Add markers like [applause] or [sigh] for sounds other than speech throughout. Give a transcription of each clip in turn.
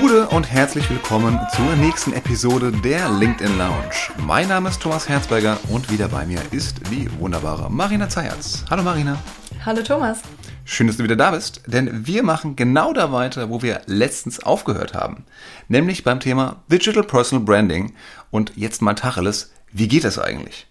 Gute und herzlich willkommen zur nächsten Episode der LinkedIn Lounge. Mein Name ist Thomas Herzberger und wieder bei mir ist die wunderbare Marina Zayatz. Hallo Marina. Hallo Thomas. Schön, dass du wieder da bist, denn wir machen genau da weiter, wo wir letztens aufgehört haben. Nämlich beim Thema Digital Personal Branding und jetzt mal Tacheles, wie geht das eigentlich?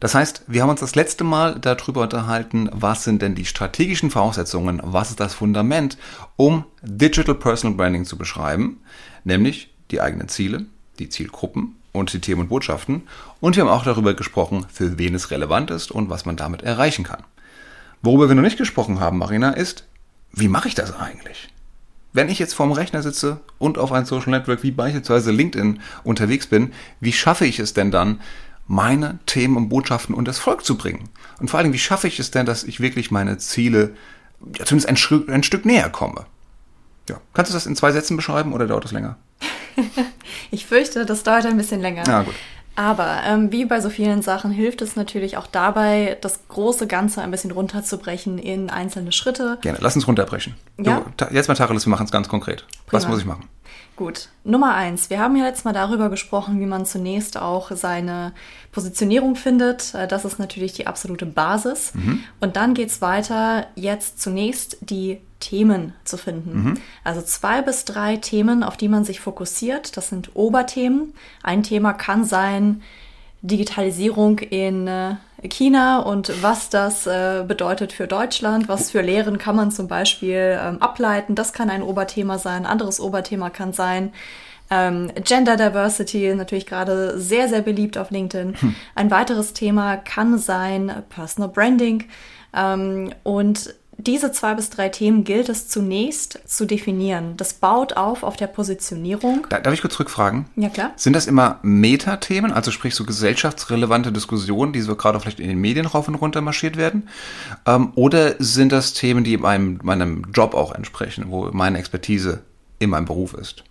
Das heißt, wir haben uns das letzte Mal darüber unterhalten, was sind denn die strategischen Voraussetzungen, was ist das Fundament, um Digital Personal Branding zu beschreiben, nämlich die eigenen Ziele, die Zielgruppen und die Themen und Botschaften. Und wir haben auch darüber gesprochen, für wen es relevant ist und was man damit erreichen kann. Worüber wir noch nicht gesprochen haben, Marina, ist, wie mache ich das eigentlich? Wenn ich jetzt vorm Rechner sitze und auf ein Social Network wie beispielsweise LinkedIn unterwegs bin, wie schaffe ich es denn dann, meine Themen und Botschaften und das Volk zu bringen? Und vor allem, wie schaffe ich es denn, dass ich wirklich meine Ziele ja, zumindest ein, Stück, ein Stück näher komme? Ja. Kannst du das in zwei Sätzen beschreiben oder dauert das länger? [laughs] ich fürchte, das dauert ein bisschen länger. Ja, gut. Aber ähm, wie bei so vielen Sachen hilft es natürlich auch dabei, das große Ganze ein bisschen runterzubrechen in einzelne Schritte. Gerne, lass uns runterbrechen. Ja? Du, jetzt mal Tacheles, wir machen es ganz konkret. Prima. Was muss ich machen? Gut, Nummer eins. Wir haben ja jetzt mal darüber gesprochen, wie man zunächst auch seine Positionierung findet. Äh, Das ist natürlich die absolute Basis. Und dann geht's weiter, jetzt zunächst die Themen zu finden. Also zwei bis drei Themen, auf die man sich fokussiert. Das sind Oberthemen. Ein Thema kann sein Digitalisierung in äh, China und was das äh, bedeutet für Deutschland, was für Lehren kann man zum Beispiel ähm, ableiten. Das kann ein Oberthema sein. Ein anderes Oberthema kann sein ähm, Gender Diversity, natürlich gerade sehr, sehr beliebt auf LinkedIn. Ein weiteres Thema kann sein Personal Branding. Ähm, und diese zwei bis drei Themen gilt es zunächst zu definieren. Das baut auf auf der Positionierung. Da, darf ich kurz rückfragen? Ja, klar. Sind das immer Metathemen, also sprich so gesellschaftsrelevante Diskussionen, die so gerade vielleicht in den Medien rauf und runter marschiert werden? Ähm, oder sind das Themen, die meinem, meinem Job auch entsprechen, wo meine Expertise in meinem Beruf ist?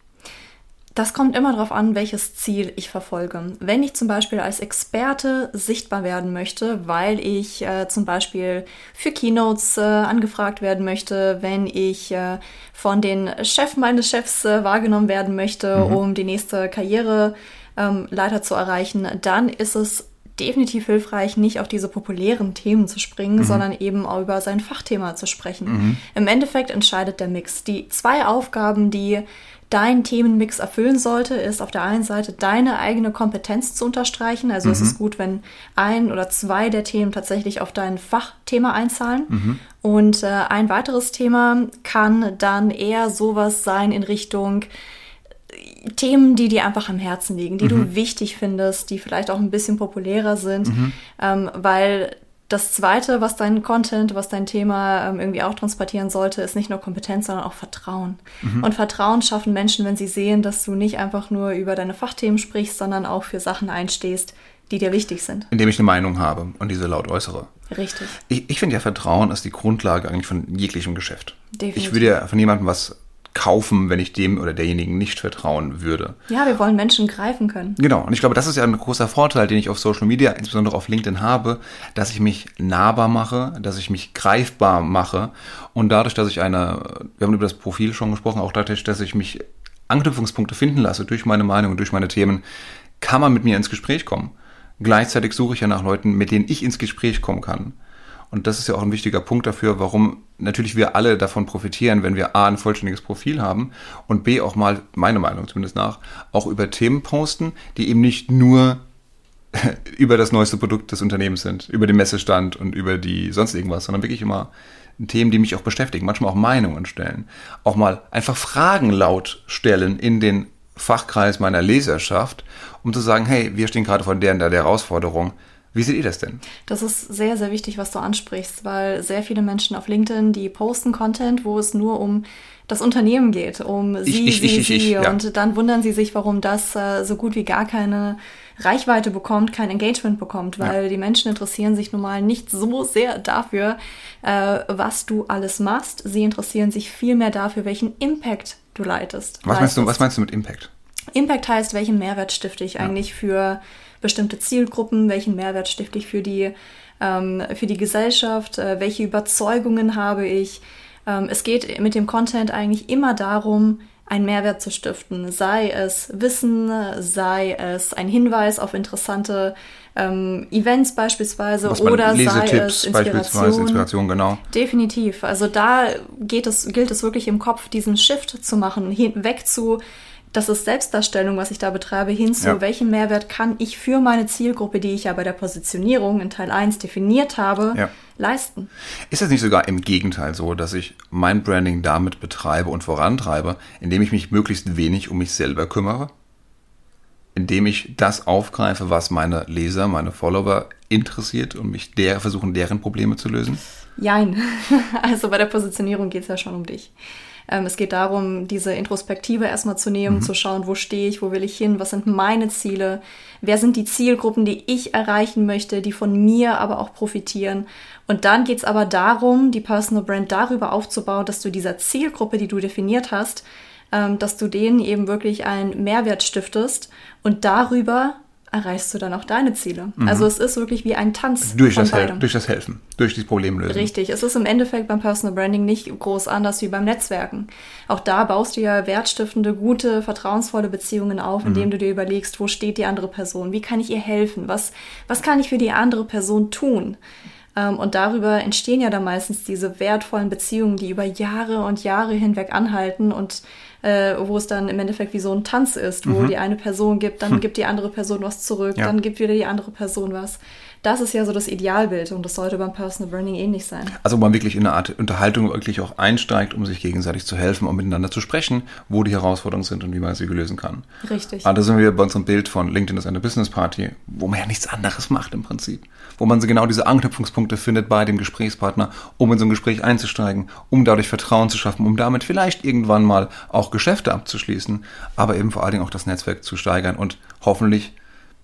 Das kommt immer darauf an, welches Ziel ich verfolge. Wenn ich zum Beispiel als Experte sichtbar werden möchte, weil ich äh, zum Beispiel für Keynotes äh, angefragt werden möchte, wenn ich äh, von den Chef meines Chefs äh, wahrgenommen werden möchte, Mhm. um die nächste Karriereleiter ähm, Leiter zu erreichen, dann ist es definitiv hilfreich, nicht auf diese populären Themen zu springen, sondern eben auch über sein Fachthema zu sprechen. Im Endeffekt entscheidet der Mix. Die zwei Aufgaben, die dein Themenmix erfüllen sollte, ist auf der einen Seite deine eigene Kompetenz zu unterstreichen. Also es ist gut, wenn ein oder zwei der Themen tatsächlich auf dein Fachthema einzahlen. Und äh, ein weiteres Thema kann dann eher sowas sein in Richtung Themen, die dir einfach am Herzen liegen, die du wichtig findest, die vielleicht auch ein bisschen populärer sind, ähm, weil das Zweite, was dein Content, was dein Thema ähm, irgendwie auch transportieren sollte, ist nicht nur Kompetenz, sondern auch Vertrauen. Und Vertrauen schaffen Menschen, wenn sie sehen, dass du nicht einfach nur über deine Fachthemen sprichst, sondern auch für Sachen einstehst, die dir wichtig sind. Indem ich eine Meinung habe und diese laut äußere. Richtig. Ich, ich finde ja, Vertrauen ist die Grundlage eigentlich von jeglichem Geschäft. Definitiv. Ich würde ja von jemandem was kaufen, wenn ich dem oder derjenigen nicht vertrauen würde. Ja, wir wollen Menschen greifen können. Genau, und ich glaube, das ist ja ein großer Vorteil, den ich auf Social Media, insbesondere auf LinkedIn habe, dass ich mich nahbar mache, dass ich mich greifbar mache und dadurch, dass ich eine, wir haben über das Profil schon gesprochen, auch dadurch, dass ich mich Anknüpfungspunkte finden lasse durch meine Meinung und durch meine Themen, kann man mit mir ins Gespräch kommen. Gleichzeitig suche ich ja nach Leuten, mit denen ich ins Gespräch kommen kann. Und das ist ja auch ein wichtiger Punkt dafür, warum natürlich wir alle davon profitieren, wenn wir A, ein vollständiges Profil haben und B, auch mal, meine Meinung zumindest nach, auch über Themen posten, die eben nicht nur [laughs] über das neueste Produkt des Unternehmens sind, über den Messestand und über die sonst irgendwas, sondern wirklich immer Themen, die mich auch beschäftigen, manchmal auch Meinungen stellen. Auch mal einfach Fragen laut stellen in den Fachkreis meiner Leserschaft, um zu sagen, hey, wir stehen gerade vor der und der Herausforderung. Wie seht ihr das denn? Das ist sehr, sehr wichtig, was du ansprichst, weil sehr viele Menschen auf LinkedIn, die posten Content, wo es nur um das Unternehmen geht, um sie, ich, sie, ich, ich, sie. ich, ja. Und dann wundern sie sich, warum das äh, so gut wie gar keine Reichweite bekommt, kein Engagement bekommt, weil die Menschen interessieren sich nun mal nicht so sehr dafür, äh, was du alles machst. Sie interessieren sich viel mehr dafür, welchen Impact du leitest. Was meinst du, was meinst du mit Impact? Impact heißt, welchen Mehrwert stifte ich eigentlich für bestimmte Zielgruppen, welchen Mehrwert stifte ich für die, ähm, für die Gesellschaft, äh, welche Überzeugungen habe ich. Ähm, es geht mit dem Content eigentlich immer darum, einen Mehrwert zu stiften, sei es Wissen, sei es ein Hinweis auf interessante ähm, Events beispielsweise oder sei es Inspiration. Inspiration, genau. Definitiv. Also da geht es, gilt es wirklich im Kopf, diesen Shift zu machen, hinweg zu das ist Selbstdarstellung, was ich da betreibe, hin zu, ja. welchen Mehrwert kann ich für meine Zielgruppe, die ich ja bei der Positionierung in Teil 1 definiert habe, ja. leisten. Ist es nicht sogar im Gegenteil so, dass ich mein Branding damit betreibe und vorantreibe, indem ich mich möglichst wenig um mich selber kümmere? Indem ich das aufgreife, was meine Leser, meine Follower interessiert und mich der, versuchen, deren Probleme zu lösen? Jein. [laughs] Also bei der Positionierung geht es ja schon um dich. Ähm, es geht darum, diese Introspektive erstmal zu nehmen, mhm. zu schauen, wo stehe ich, wo will ich hin, was sind meine Ziele, wer sind die Zielgruppen, die ich erreichen möchte, die von mir aber auch profitieren. Und dann geht's aber darum, die Personal Brand darüber aufzubauen, dass du dieser Zielgruppe, die du definiert hast, ähm, dass du denen eben wirklich einen Mehrwert stiftest und darüber erreichst du dann auch deine Ziele. Mhm. Also es ist wirklich wie ein Tanz. Durch das, durch das Helfen, durch die Problemlösung. Richtig. Es ist im Endeffekt beim Personal Branding nicht groß anders wie beim Netzwerken. Auch da baust du ja wertstiftende, gute, vertrauensvolle Beziehungen auf, indem mhm. du dir überlegst, wo steht die andere Person? Wie kann ich ihr helfen? Was, was kann ich für die andere Person tun? Ähm, und darüber entstehen ja dann meistens diese wertvollen Beziehungen, die über Jahre und Jahre hinweg anhalten und äh, wo es dann im Endeffekt wie so ein Tanz ist, wo mhm. die eine Person gibt, dann [laughs] gibt die andere Person was zurück, ja. dann gibt wieder die andere Person was. Das ist ja so das Idealbild und das sollte beim Personal Branding ähnlich sein. Also wo man wirklich in eine Art Unterhaltung wirklich auch einsteigt, um sich gegenseitig zu helfen und miteinander zu sprechen, wo die Herausforderungen sind und wie man sie lösen kann. Richtig. Aber da sind wir bei unserem Bild von LinkedIn ist eine Business Party, wo man ja nichts anderes macht im Prinzip. Wo man so genau diese Anknüpfungspunkte findet bei dem Gesprächspartner, um in so ein Gespräch einzusteigen, um dadurch Vertrauen zu schaffen, um damit vielleicht irgendwann mal auch Geschäfte abzuschließen, aber eben vor allen Dingen auch das Netzwerk zu steigern und hoffentlich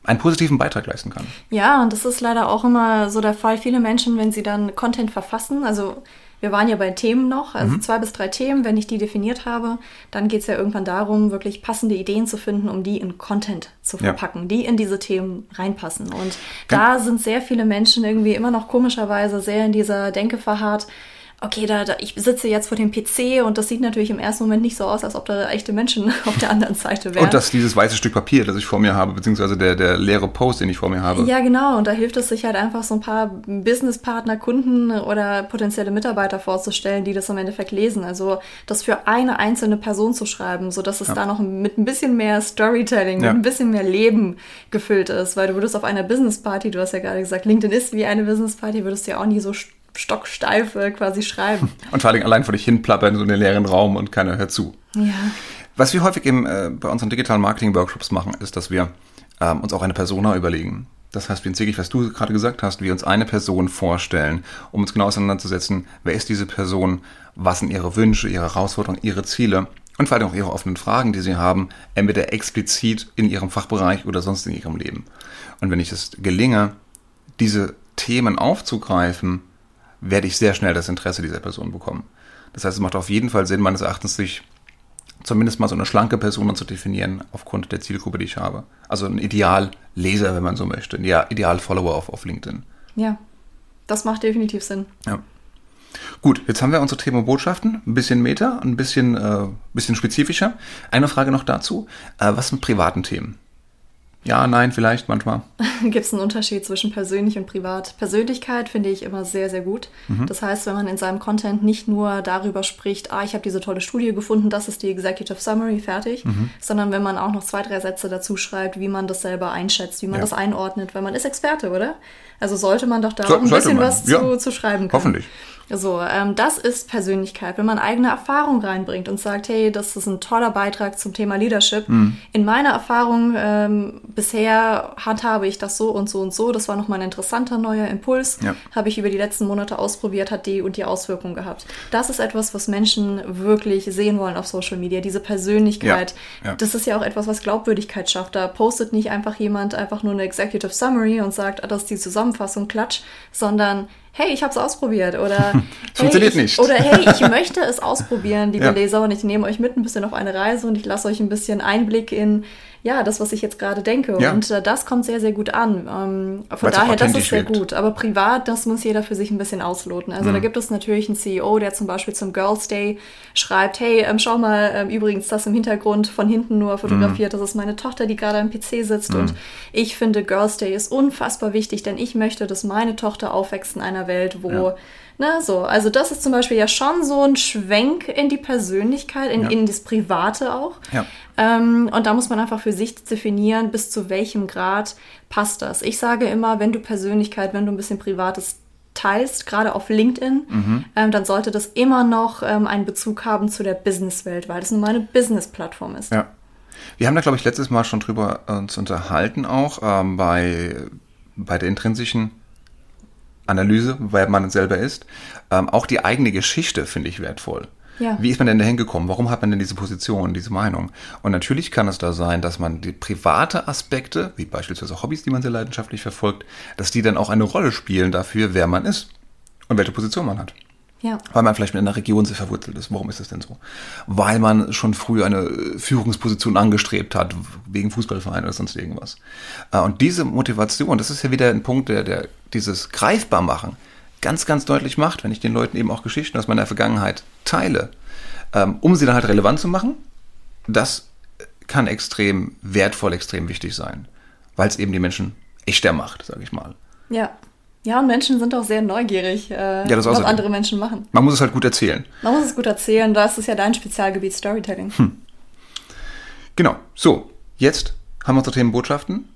einen positiven Beitrag leisten kann. Ja, und das ist leider auch immer so der Fall. Viele Menschen, wenn sie dann Content verfassen, also wir waren ja bei Themen noch, also mhm. zwei bis drei Themen, wenn ich die definiert habe, dann geht es ja irgendwann darum, wirklich passende Ideen zu finden, um die in Content zu verpacken, ja. die in diese Themen reinpassen. Und ja. da sind sehr viele Menschen irgendwie immer noch komischerweise sehr in dieser Denke verharrt, okay, da, da, ich sitze jetzt vor dem PC und das sieht natürlich im ersten Moment nicht so aus, als ob da echte Menschen [laughs] auf der anderen Seite wären. Und dass dieses weiße Stück Papier, das ich vor mir habe, beziehungsweise der, der leere Post, den ich vor mir habe. Ja, genau. Und da hilft es sich halt einfach so ein paar Businesspartner, Kunden oder potenzielle Mitarbeiter vorzustellen, die das im Endeffekt lesen. Also das für eine einzelne Person zu schreiben, sodass es ja. da noch mit ein bisschen mehr Storytelling, ja. mit ein bisschen mehr Leben gefüllt ist. Weil du würdest auf einer Businessparty, du hast ja gerade gesagt, LinkedIn ist wie eine Businessparty, würdest du ja auch nie so stocksteif quasi schreiben. [laughs] Und vor allem allein vor dich hinplappern, so in den leeren Raum und keiner hört zu. Ja. Was wir häufig im, äh, bei unseren digitalen Marketing-Workshops machen, ist, dass wir ähm, uns auch eine Persona überlegen. Das heißt, wirklich, was du gerade gesagt hast, wir uns eine Person vorstellen, um uns genau auseinanderzusetzen, wer ist diese Person, was sind ihre Wünsche, ihre Herausforderungen, ihre Ziele und vor allem auch ihre offenen Fragen, die sie haben, entweder explizit in ihrem Fachbereich oder sonst in ihrem Leben. Und wenn ich es gelinge, diese Themen aufzugreifen, werde ich sehr schnell das Interesse dieser Person bekommen. Das heißt, es macht auf jeden Fall Sinn, meines Erachtens, sich zumindest mal so eine schlanke Person zu definieren, aufgrund der Zielgruppe, die ich habe. Also ein Idealleser, wenn man so möchte, ein Ideal-Follower auf, auf LinkedIn. Ja, das macht definitiv Sinn. Ja. Gut, jetzt haben wir unsere Thema Botschaften, ein bisschen Meta, ein bisschen, äh, bisschen spezifischer. Eine Frage noch dazu. Äh, was sind privaten Themen? Ja, nein, vielleicht manchmal. [laughs] Gibt es einen Unterschied zwischen persönlich und privat? Persönlichkeit finde ich immer sehr, sehr gut. Mhm. Das heißt, wenn man in seinem Content nicht nur darüber spricht, ah, ich habe diese tolle Studie gefunden, das ist die Executive Summary, fertig, mhm. sondern wenn man auch noch zwei, drei Sätze dazu schreibt, wie man das selber einschätzt, wie man ja. das einordnet, weil man ist Experte, oder? Also sollte man doch da so, ein bisschen man. was ja. zu, zu schreiben können. Hoffentlich. So, ähm, das ist Persönlichkeit, wenn man eigene Erfahrung reinbringt und sagt, hey, das ist ein toller Beitrag zum Thema Leadership. Mhm. In meiner Erfahrung ähm, bisher handhabe ich das so und so und so. Das war nochmal ein interessanter neuer Impuls. Ja. Habe ich über die letzten Monate ausprobiert, hat die und die Auswirkungen gehabt. Das ist etwas, was Menschen wirklich sehen wollen auf Social Media. Diese Persönlichkeit. Ja. Ja. Das ist ja auch etwas, was Glaubwürdigkeit schafft. Da postet nicht einfach jemand einfach nur eine Executive Summary und sagt, ah, das ist die Zusammenfassung, klatsch, sondern hey, ich habe es ausprobiert oder [laughs] hey, funktioniert ich, nicht. Oder hey, ich möchte es ausprobieren, liebe ja. Leser, und ich nehme euch mit ein bisschen auf eine Reise und ich lasse euch ein bisschen Einblick in ja, das, was ich jetzt gerade denke. Ja. Und äh, das kommt sehr, sehr gut an. Ähm, von Weil's daher, das ist sehr wirkt. gut. Aber privat, das muss jeder für sich ein bisschen ausloten. Also Mhm. da gibt es natürlich einen CEO, der zum Beispiel zum Girls Day schreibt, hey, ähm, schau mal, ähm, übrigens das im Hintergrund von hinten nur fotografiert, Mhm. das ist meine Tochter, die gerade am PC sitzt. Und ich finde, Girls Day ist unfassbar wichtig, denn ich möchte, dass meine Tochter aufwächst in einer Welt, wo Ja. Ne, so. Also das ist zum Beispiel ja schon so ein Schwenk in die Persönlichkeit, in, Ja. in das Private auch. Ja. Ähm, und da muss man einfach für sich definieren, bis zu welchem Grad passt das. Ich sage immer, wenn du Persönlichkeit, wenn du ein bisschen Privates teilst, gerade auf LinkedIn, Mhm. ähm, dann sollte das immer noch ähm, einen Bezug haben zu der Businesswelt, weil das nun mal eine Business-Plattform ist. Ja. Wir haben da, glaube ich, letztes Mal schon drüber uns unterhalten, auch ähm, bei, bei der intrinsischen Analyse, wer man selber ist. Ähm, auch die eigene Geschichte finde ich wertvoll. Ja. Wie ist man denn dahin gekommen? Warum hat man denn diese Position, diese Meinung? Und natürlich kann es da sein, dass man die private Aspekte, wie beispielsweise Hobbys, die man sehr leidenschaftlich verfolgt, dass die dann auch eine Rolle spielen dafür, wer man ist und welche Position man hat. Ja. Weil man vielleicht mit einer Region sehr verwurzelt ist. Warum ist das denn so? Weil man schon früh eine äh, Führungsposition angestrebt hat, wegen Fußballverein oder sonst irgendwas. Äh, Und diese Motivation, das ist ja wieder ein Punkt, der, der dieses greifbar machen ganz, ganz deutlich macht, wenn ich den Leuten eben auch Geschichten aus meiner Vergangenheit teile, ähm, um sie dann halt relevant zu machen. Das kann extrem wertvoll, extrem wichtig sein, weil es eben die Menschen echter macht, sage ich mal. Ja. Ja, und Menschen sind auch sehr neugierig, äh, das was andere Menschen machen. Man muss es halt gut erzählen. Man muss es gut erzählen, das ist ja dein Spezialgebiet Storytelling. Hm. Genau. So, jetzt haben wir unsere Themenbotschaften.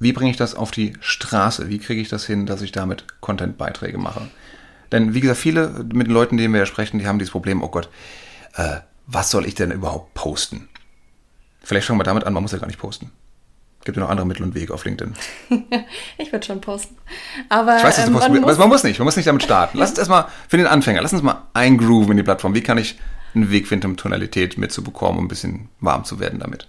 Wie bringe ich das auf die Straße? Wie kriege ich das hin, dass ich damit Content-Beiträge mache? Denn wie gesagt, viele mit den Leuten, denen wir ja sprechen, die haben dieses Problem, oh Gott, äh, was soll ich denn überhaupt posten? Vielleicht fangen wir damit an, man muss ja gar nicht posten. Gibt ja noch andere Mittel und Wege auf LinkedIn. [laughs] Ich würde schon posten. Aber Ich weiß, dass du ähm, posten man willst, aber muss, man muss nicht, man muss nicht damit starten. Lass uns erstmal für den Anfänger, lass uns mal eingrooven in die Plattform. Wie kann ich einen Weg finden, um Tonalität mitzubekommen, um ein bisschen warm zu werden damit?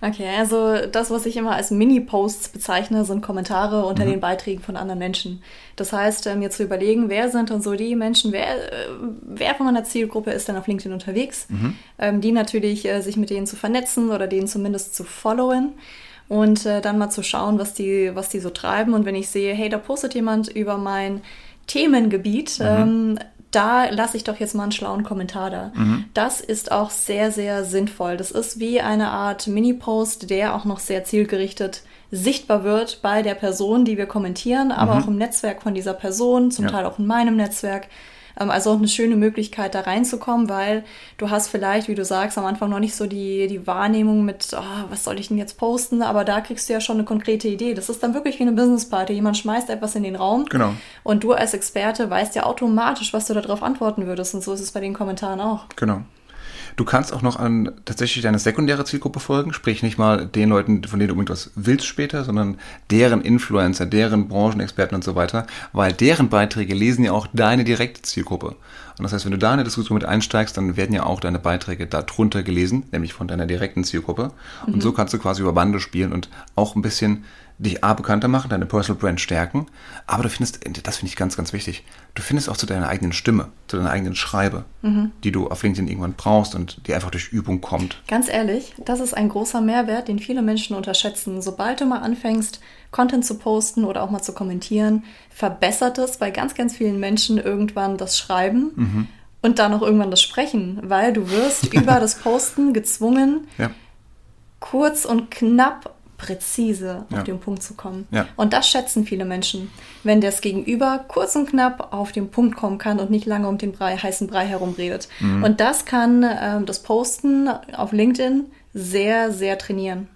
Okay, also das, was ich immer als Mini-Posts bezeichne, sind Kommentare Mhm. unter den Beiträgen von anderen Menschen. Das heißt, mir zu überlegen, wer sind denn so die Menschen, wer, äh, wer von meiner Zielgruppe ist denn auf LinkedIn unterwegs, Mhm. ähm, die natürlich äh, sich mit denen zu vernetzen oder denen zumindest zu followen und äh, dann mal zu schauen, was die, was die so treiben. Und wenn ich sehe, hey, da postet jemand über mein Themengebiet, ähm, da lasse ich doch jetzt mal einen schlauen Kommentar da. Das ist auch sehr, sehr sinnvoll. Das ist wie eine Art Mini-Post, der auch noch sehr zielgerichtet sichtbar wird bei der Person, die wir kommentieren, aber auch im Netzwerk von dieser Person, zum Ja. Teil auch in meinem Netzwerk. Ähm, Also auch eine schöne Möglichkeit, da reinzukommen, weil du hast vielleicht, wie du sagst, am Anfang noch nicht so die, die Wahrnehmung mit, oh, was soll ich denn jetzt posten, aber da kriegst du ja schon eine konkrete Idee. Das ist dann wirklich wie eine Business-Party. Jemand schmeißt etwas in den Raum Genau. und du als Experte weißt ja automatisch, was du darauf antworten würdest. Und so ist es bei den Kommentaren auch. Genau. Du kannst auch noch an tatsächlich deine sekundäre Zielgruppe folgen, sprich nicht mal den Leuten, von denen du irgendwas willst später, sondern deren Influencer, deren Branchenexperten und so weiter, weil deren Beiträge lesen ja auch deine direkte Zielgruppe. Und das heißt, wenn du da in eine Diskussion mit einsteigst, dann werden ja auch deine Beiträge darunter gelesen, nämlich von deiner direkten Zielgruppe. Und so kannst du quasi über Bande spielen und auch ein bisschen dich A bekannter machen, deine Personal Brand stärken, aber du findest, das finde ich ganz, ganz wichtig, du findest auch zu deiner eigenen Stimme, zu deiner eigenen Schreibe, die du auf LinkedIn irgendwann brauchst und die einfach durch Übung kommt. Ganz ehrlich, das ist ein großer Mehrwert, den viele Menschen unterschätzen. Sobald du mal anfängst, Content zu posten oder auch mal zu kommentieren, verbessert es bei ganz, ganz vielen Menschen irgendwann das Schreiben und dann auch irgendwann das Sprechen, weil du wirst [laughs] über das Posten gezwungen, Ja, kurz und knapp präzise Ja. auf den Punkt zu kommen. Ja. Und das schätzen viele Menschen, wenn das Gegenüber kurz und knapp auf den Punkt kommen kann und nicht lange um den Brei, heißen Brei herumredet. Mhm. Und das kann ähm, das Posten auf LinkedIn sehr, sehr trainieren.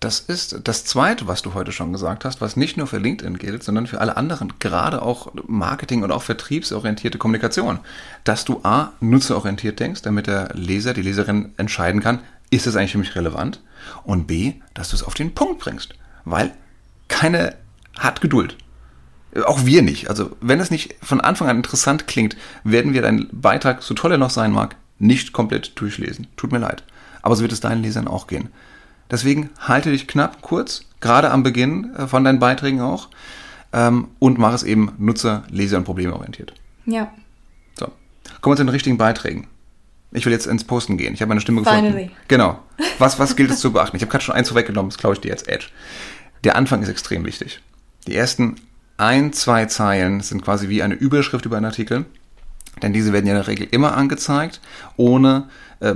das ist das Zweite, was du heute schon gesagt hast, was nicht nur für LinkedIn gilt, sondern für alle anderen, gerade auch Marketing- und auch vertriebsorientierte Kommunikation. Dass du A, nutzerorientiert denkst, damit der Leser, die Leserin entscheiden kann, ist es eigentlich für mich relevant? Und B, dass du es auf den Punkt bringst. Weil keine hat Geduld. Auch wir nicht. Also, wenn es nicht von Anfang an interessant klingt, werden wir deinen Beitrag, so toll er noch sein mag, nicht komplett durchlesen. Tut mir leid. Aber so wird es deinen Lesern auch gehen. Deswegen halte dich knapp, kurz, gerade am Beginn äh, von deinen Beiträgen auch, ähm, und mach es eben nutzer-, leser- und problemorientiert. Ja. So. Kommen wir zu den richtigen Beiträgen. Ich will jetzt ins Posten gehen. Ich habe meine Stimme gefunden. Finally. Genau. [laughs] Was, was gilt es zu beachten? Ich habe gerade schon eins vorweggenommen, das glaube ich dir jetzt Edge. Der Anfang ist extrem wichtig. Die ersten ein, zwei Zeilen sind quasi wie eine Überschrift über einen Artikel. Denn diese werden ja in der Regel immer angezeigt, ohne, äh,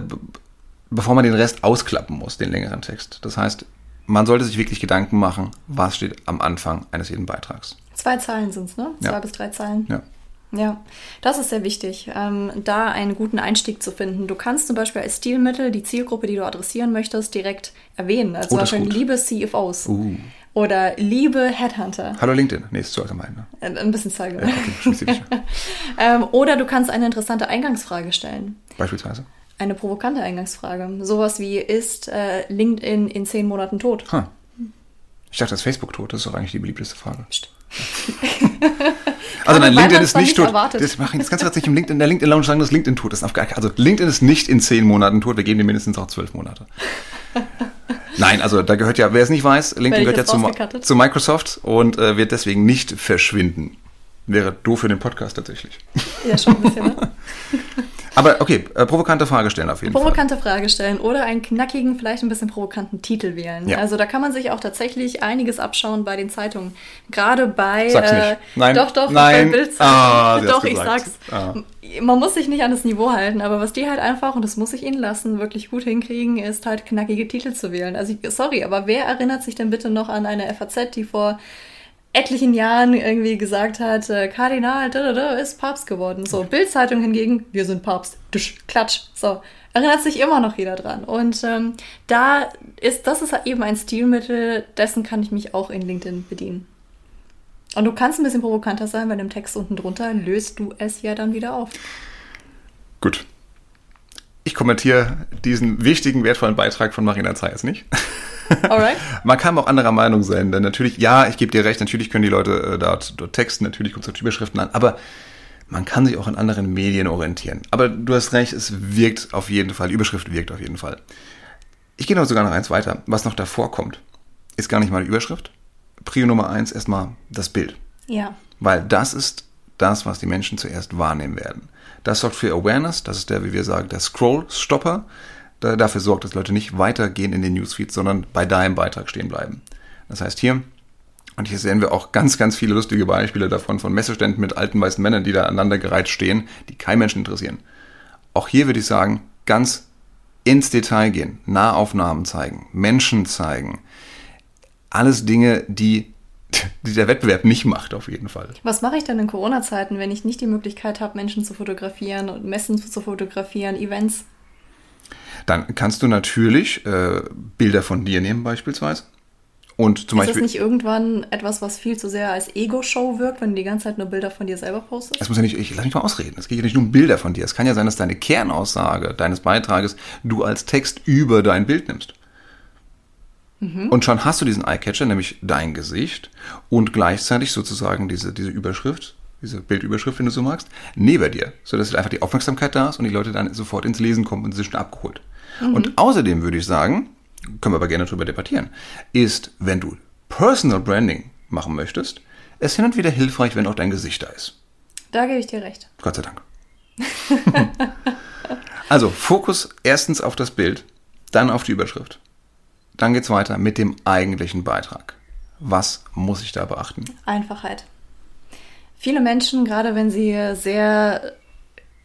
bevor man den Rest ausklappen muss, den längeren Text. Das heißt, man sollte sich wirklich Gedanken machen, was steht am Anfang eines jeden Beitrags. Zwei Zeilen sind es, ne? Zwei Ja. bis drei Zeilen. Ja. Ja, das ist sehr wichtig, ähm, da einen guten Einstieg zu finden. Du kannst zum Beispiel als Stilmittel die Zielgruppe, die du adressieren möchtest, direkt erwähnen. Also Oh, ist Beispiel liebe CFOs Uh. oder liebe Headhunter. Hallo LinkedIn. Nee, ist zu allgemein. Ne? Äh, Ein bisschen zeigen. Ja, okay, spezifisch. [laughs] ähm, oder du kannst eine interessante Eingangsfrage stellen. Beispielsweise. Eine provokante Eingangsfrage. Sowas wie, ist äh, LinkedIn in zehn Monaten tot? Ha. Ich dachte, das Facebook tot. Das ist doch eigentlich die beliebteste Frage. Psst. [laughs] Also nein, LinkedIn ist nicht tot. erwartet. Das machen jetzt ganz nicht im LinkedIn, in der LinkedIn Lounge sagen, dass LinkedIn tot ist. Also LinkedIn ist nicht in zehn Monaten tot. Wir geben dir mindestens auch zwölf Monate. [laughs] Nein, also da gehört ja, wer es nicht weiß, LinkedIn ich gehört ja zu, zu Microsoft und äh, wird deswegen nicht verschwinden. Wäre doof für den Podcast tatsächlich. Ja, schon ein bisschen, ne? [laughs] Aber okay, äh, provokante Frage stellen auf jeden Fall. Provokante Frage stellen oder einen knackigen, vielleicht ein bisschen provokanten Titel wählen. Ja. Also da kann man sich auch tatsächlich einiges abschauen bei den Zeitungen. Gerade bei Sag's äh, nicht. Nein. doch, doch, Nein. bei Bildzeitung. Ah, doch, ich gesagt. sag's. Ah. Man muss sich nicht an das Niveau halten, aber was die halt einfach, und das muss ich ihnen lassen, wirklich gut hinkriegen, ist halt knackige Titel zu wählen. Also ich, sorry, aber wer erinnert sich denn bitte noch an eine FAZ, die vor etlichen Jahren irgendwie gesagt hat, äh, Kardinal da, da, da, ist Papst geworden. So, Bildzeitung hingegen, wir sind Papst. Dusch, klatsch. So, erinnert sich immer noch jeder dran. Und ähm, da ist, das ist eben ein Stilmittel, dessen kann ich mich auch in LinkedIn bedienen. Und du kannst ein bisschen provokanter sein, weil im Text unten drunter löst du es ja dann wieder auf. Gut. Ich kommentiere diesen wichtigen, wertvollen Beitrag von Marina Zayas nicht. [laughs] Alright? Man kann auch anderer Meinung sein, denn natürlich, ja, ich gebe dir recht, natürlich können die Leute äh, dort, dort texten, natürlich kommt es auf die Überschriften an, aber man kann sich auch an anderen Medien orientieren. Aber du hast recht, es wirkt auf jeden Fall, die Überschrift wirkt auf jeden Fall. Ich gehe noch sogar noch eins weiter. Was noch davor kommt, ist gar nicht mal die Überschrift. Prio Nummer eins erstmal das Bild. Ja. Weil das ist das, was die Menschen zuerst wahrnehmen werden. Das sorgt für Awareness, das ist der, wie wir sagen, der Scroll-Stopper, dafür sorgt, dass Leute nicht weitergehen in den Newsfeed, sondern bei deinem Beitrag stehen bleiben. Das heißt hier, und hier sehen wir auch ganz, ganz viele lustige Beispiele davon, von Messeständen mit alten weißen Männern, die da aneinandergereiht stehen, die kein Menschen interessieren. Auch hier würde ich sagen, ganz ins Detail gehen, Nahaufnahmen zeigen, Menschen zeigen, alles Dinge, die, [laughs] die der Wettbewerb nicht macht, auf jeden Fall. Was mache ich denn in Corona-Zeiten, wenn ich nicht die Möglichkeit habe, Menschen zu fotografieren und Messen zu fotografieren, Events? Dann kannst du natürlich äh, Bilder von dir nehmen beispielsweise. Und zum ist das Beispiel, nicht irgendwann etwas, was viel zu sehr als Ego-Show wirkt, wenn du die ganze Zeit nur Bilder von dir selber postest? es muss ja nicht, ich lass mich mal ausreden. Es geht ja nicht nur um Bilder von dir. Es kann ja sein, dass deine Kernaussage deines Beitrages du als Text über dein Bild nimmst. Und schon hast du diesen Eyecatcher, nämlich dein Gesicht und gleichzeitig sozusagen diese, diese Überschrift, diese Bildüberschrift, wenn du so magst, neben dir, sodass einfach die Aufmerksamkeit da ist und die Leute dann sofort ins Lesen kommen und sie sind schon abgeholt. Und außerdem würde ich sagen, können wir aber gerne darüber debattieren, ist, wenn du Personal Branding machen möchtest, es hin und wieder hilfreich, wenn auch dein Gesicht da ist. Da gebe ich dir recht. Gott sei Dank. [laughs] also Fokus erstens auf das Bild, dann auf die Überschrift. Dann geht's weiter mit dem eigentlichen Beitrag. Was muss ich da beachten? Einfachheit. Viele Menschen, gerade wenn sie sehr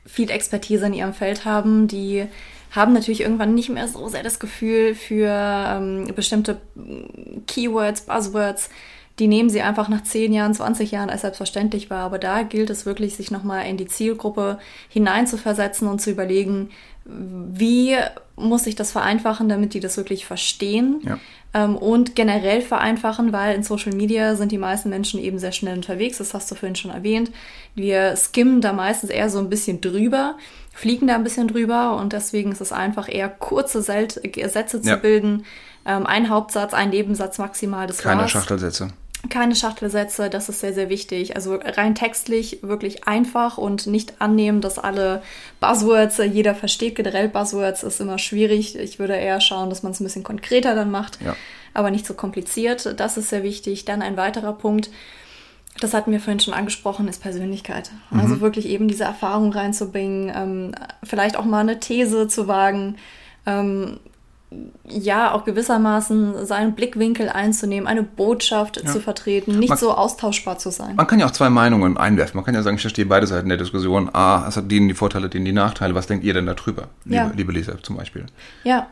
viel Expertise in ihrem Feld haben, die haben natürlich irgendwann nicht mehr so sehr das Gefühl für ähm, bestimmte Keywords, Buzzwords. Die nehmen sie einfach nach 10 Jahren, 20 Jahren als selbstverständlich wahr. Aber da gilt es wirklich, sich nochmal in die Zielgruppe hineinzuversetzen und zu überlegen, wie muss ich das vereinfachen, damit die das wirklich verstehen. Ja. Ähm, und generell vereinfachen, weil in Social Media sind die meisten Menschen eben sehr schnell unterwegs. Das hast du vorhin schon erwähnt. Wir skimmen da meistens eher so ein bisschen drüber, fliegen da ein bisschen drüber und deswegen ist es einfach eher kurze Sätze zu Ja. bilden. Ähm, ein Hauptsatz, ein Nebensatz maximal. Das Keine war's. Schachtelsätze. Keine Schachtelsätze, das ist sehr, sehr wichtig. Also rein textlich wirklich einfach und nicht annehmen, dass alle Buzzwords, äh, jeder versteht generell Buzzwords, ist immer schwierig. Ich würde eher schauen, dass man es ein bisschen konkreter dann macht, Ja. aber nicht so kompliziert. Das ist sehr wichtig. Dann ein weiterer Punkt. das hatten wir vorhin schon angesprochen, ist Persönlichkeit. Also mhm. wirklich eben diese Erfahrung reinzubringen, ähm, vielleicht auch mal eine These zu wagen, ähm, ja, auch gewissermaßen seinen Blickwinkel einzunehmen, eine Botschaft ja. zu vertreten, nicht man, so austauschbar zu sein. Man kann ja auch zwei Meinungen einwerfen. Man kann ja sagen, ich verstehe beide Seiten der Diskussion. Ah, es hat denen die Vorteile, denen die Nachteile. Was denkt ihr denn darüber, liebe, ja. liebe Leser zum Beispiel? Ja.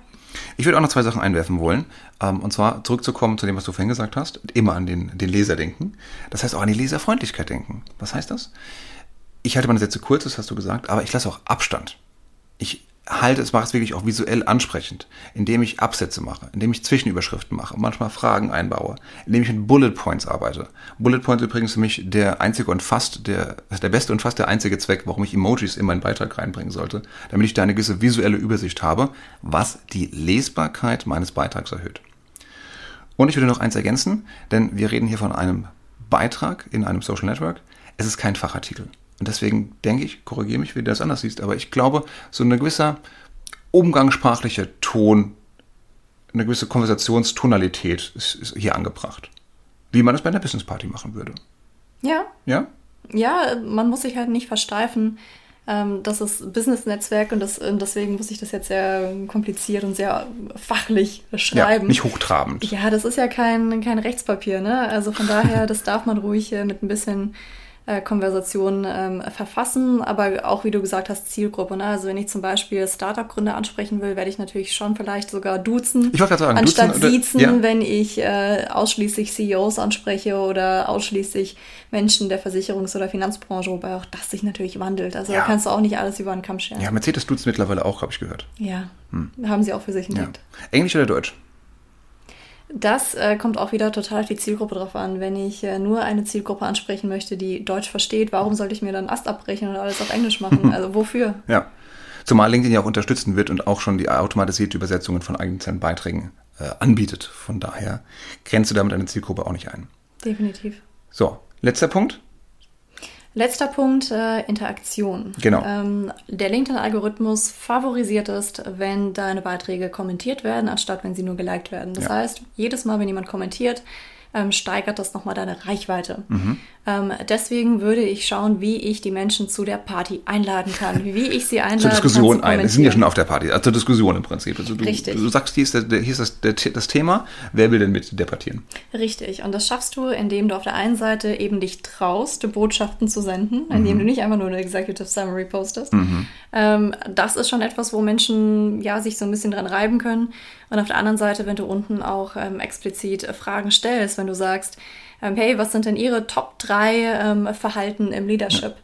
Ich würde auch noch zwei Sachen einwerfen wollen. Ähm, und zwar zurückzukommen zu dem, was du vorhin gesagt hast. Immer an den, den Leser denken. Das heißt auch an die Leserfreundlichkeit denken. Was heißt das? Ich halte meine Sätze kurz, das hast du gesagt, aber ich lasse auch Abstand. Ich halte es, mache es wirklich auch visuell ansprechend, indem ich Absätze mache, indem ich Zwischenüberschriften mache, manchmal Fragen einbaue, indem ich mit Bullet Points arbeite. Bullet Points übrigens für mich der einzige und fast der, der beste und fast der einzige Zweck, warum ich Emojis in meinen Beitrag reinbringen sollte, damit ich da eine gewisse visuelle Übersicht habe, was die Lesbarkeit meines Beitrags erhöht. Und ich würde noch eins ergänzen, denn wir reden hier von einem Beitrag in einem Social Network. Es ist kein Fachartikel. Und deswegen denke ich, korrigiere mich, wie du das anders siehst, aber ich glaube, so ein gewisser umgangssprachlicher Ton, eine gewisse Konversationstonalität ist, ist hier angebracht. Wie man das bei einer Business Party machen würde. Ja. Ja? Ja, man muss sich halt nicht versteifen. Ähm, das ist Business-Netzwerk und, das, und deswegen muss ich das jetzt sehr kompliziert und sehr fachlich schreiben. Ja, nicht hochtrabend. Ja, das ist ja kein, kein Rechtspapier, ne? Also von daher, das darf man ruhig mit ein bisschen äh, Konversation ähm, verfassen, aber auch wie du gesagt hast, Zielgruppe. Ne? Also wenn ich zum Beispiel Startup-Gründer ansprechen will, werde ich natürlich schon vielleicht sogar duzen. Ich wollte sagen, anstatt duzen, siezen, ja. wenn ich äh, ausschließlich CEOs anspreche oder ausschließlich Menschen der Versicherungs- oder Finanzbranche, wobei auch das sich natürlich wandelt. Also ja. da kannst du auch nicht alles über einen Kamm scheren. Ja, Mercedes duzt mittlerweile auch, habe ich gehört. Ja, hm. haben sie auch für sich entdeckt. Ja. Englisch oder Deutsch? Das äh, kommt auch wieder total auf die Zielgruppe drauf an. Wenn ich äh, nur eine Zielgruppe ansprechen möchte, die Deutsch versteht, warum sollte ich mir dann Ast abbrechen und alles auf Englisch machen? [laughs] Also wofür? ja. Zumal LinkedIn ja auch unterstützen wird und auch schon die automatisierte Übersetzungen von eigenen Beiträgen äh, anbietet. Von daher grenzt du damit eine Zielgruppe auch nicht ein. Definitiv. So, letzter Punkt. Letzter Punkt, äh, Interaktion. Genau. Ähm, der LinkedIn-Algorithmus favorisiert es, wenn deine Beiträge kommentiert werden, anstatt wenn sie nur geliked werden. Das ja. heißt, jedes Mal, wenn jemand kommentiert, ähm, steigert das nochmal deine Reichweite. Mhm. Ähm, deswegen würde ich schauen, wie ich die Menschen zu der Party einladen kann, wie ich sie einladen Zur Diskussion ein. Wir sind ja schon auf der Party, also zur Diskussion im Prinzip. Also du, Richtig. Du sagst, hier ist, der, hier ist das, der, das Thema, wer will denn mit debattieren? Richtig. Und das schaffst du, indem du auf der einen Seite eben dich traust, Botschaften zu senden, indem mhm. du nicht einfach nur eine Executive Summary postest. Mhm. Ähm, das ist schon etwas, wo Menschen ja sich so ein bisschen dran reiben können. Und auf der anderen Seite, wenn du unten auch ähm, explizit Fragen stellst, wenn du sagst, ähm, hey, was sind denn Ihre Top 3 ähm, Verhalten im Leadership?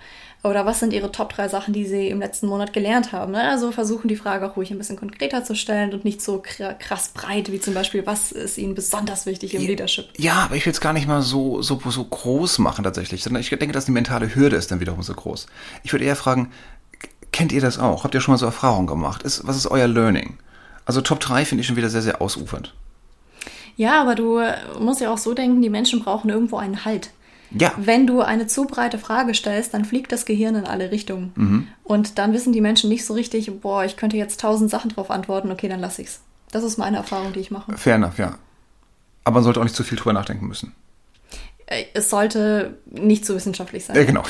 Oder was sind Ihre Top 3 Sachen, die Sie im letzten Monat gelernt haben? Ne? Also versuchen die Frage auch ruhig ein bisschen konkreter zu stellen und nicht so krass breit, wie zum Beispiel, was ist Ihnen besonders wichtig im Leadership? Ja, aber ich will es gar nicht mal so, so, so groß machen tatsächlich, sondern ich denke, dass die mentale Hürde ist dann wiederum so groß. Ich würde eher fragen, kennt ihr das auch? Habt ihr schon mal so Erfahrungen gemacht? Ist, was ist euer Learning? Also Top 3 finde ich schon wieder sehr, sehr ausufernd. Ja, aber du musst ja auch so denken, die Menschen brauchen irgendwo einen Halt. Ja. Wenn du eine zu breite Frage stellst, dann fliegt das Gehirn in alle Richtungen. Mhm. Und dann wissen die Menschen nicht so richtig, boah, ich könnte jetzt tausend Sachen drauf antworten, okay, dann lass ich's. Das ist meine Erfahrung, die ich mache. Fair enough, ja. Aber man sollte auch nicht zu viel drüber nachdenken müssen. Äh, es sollte nicht so wissenschaftlich sein. Ja, genau.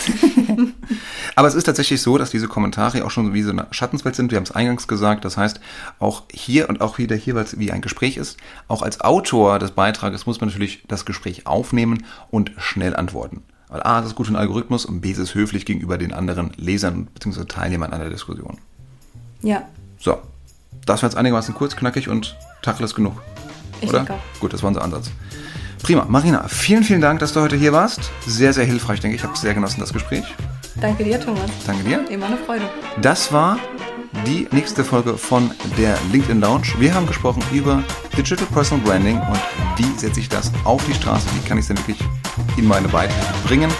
[laughs] Aber es ist tatsächlich so, dass diese Kommentare auch schon wie so eine Schattenswelt sind. Wir haben es eingangs gesagt. Das heißt, auch hier und auch wieder hier, weil es wie ein Gespräch ist, auch als Autor des Beitrages muss man natürlich das Gespräch aufnehmen und schnell antworten. Weil A, das ist gut für den Algorithmus und B, ist es höflich gegenüber den anderen Lesern bzw. Teilnehmern an der Diskussion. Ja. So. Das war jetzt einigermaßen kurz, knackig und Tacheles genug. Ich oder? Denke Gut, das war unser Ansatz. Prima. Marina, vielen, vielen Dank, dass du heute hier warst. Sehr, sehr hilfreich, denke ich. Ich habe sehr genossen, das Gespräch. Danke dir, Thomas. Danke dir. Immer eine Freude. Das war die nächste Folge von der LinkedIn Lounge. Wir haben gesprochen über Digital Personal Branding und wie setze ich das auf die Straße, wie kann ich es denn wirklich in meine Beiträge bringen,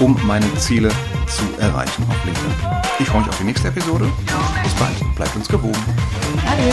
um meine Ziele zu erreichen auf LinkedIn. Ich freue mich auf die nächste Episode. Bis bald. Bleibt uns gewogen. Adieu.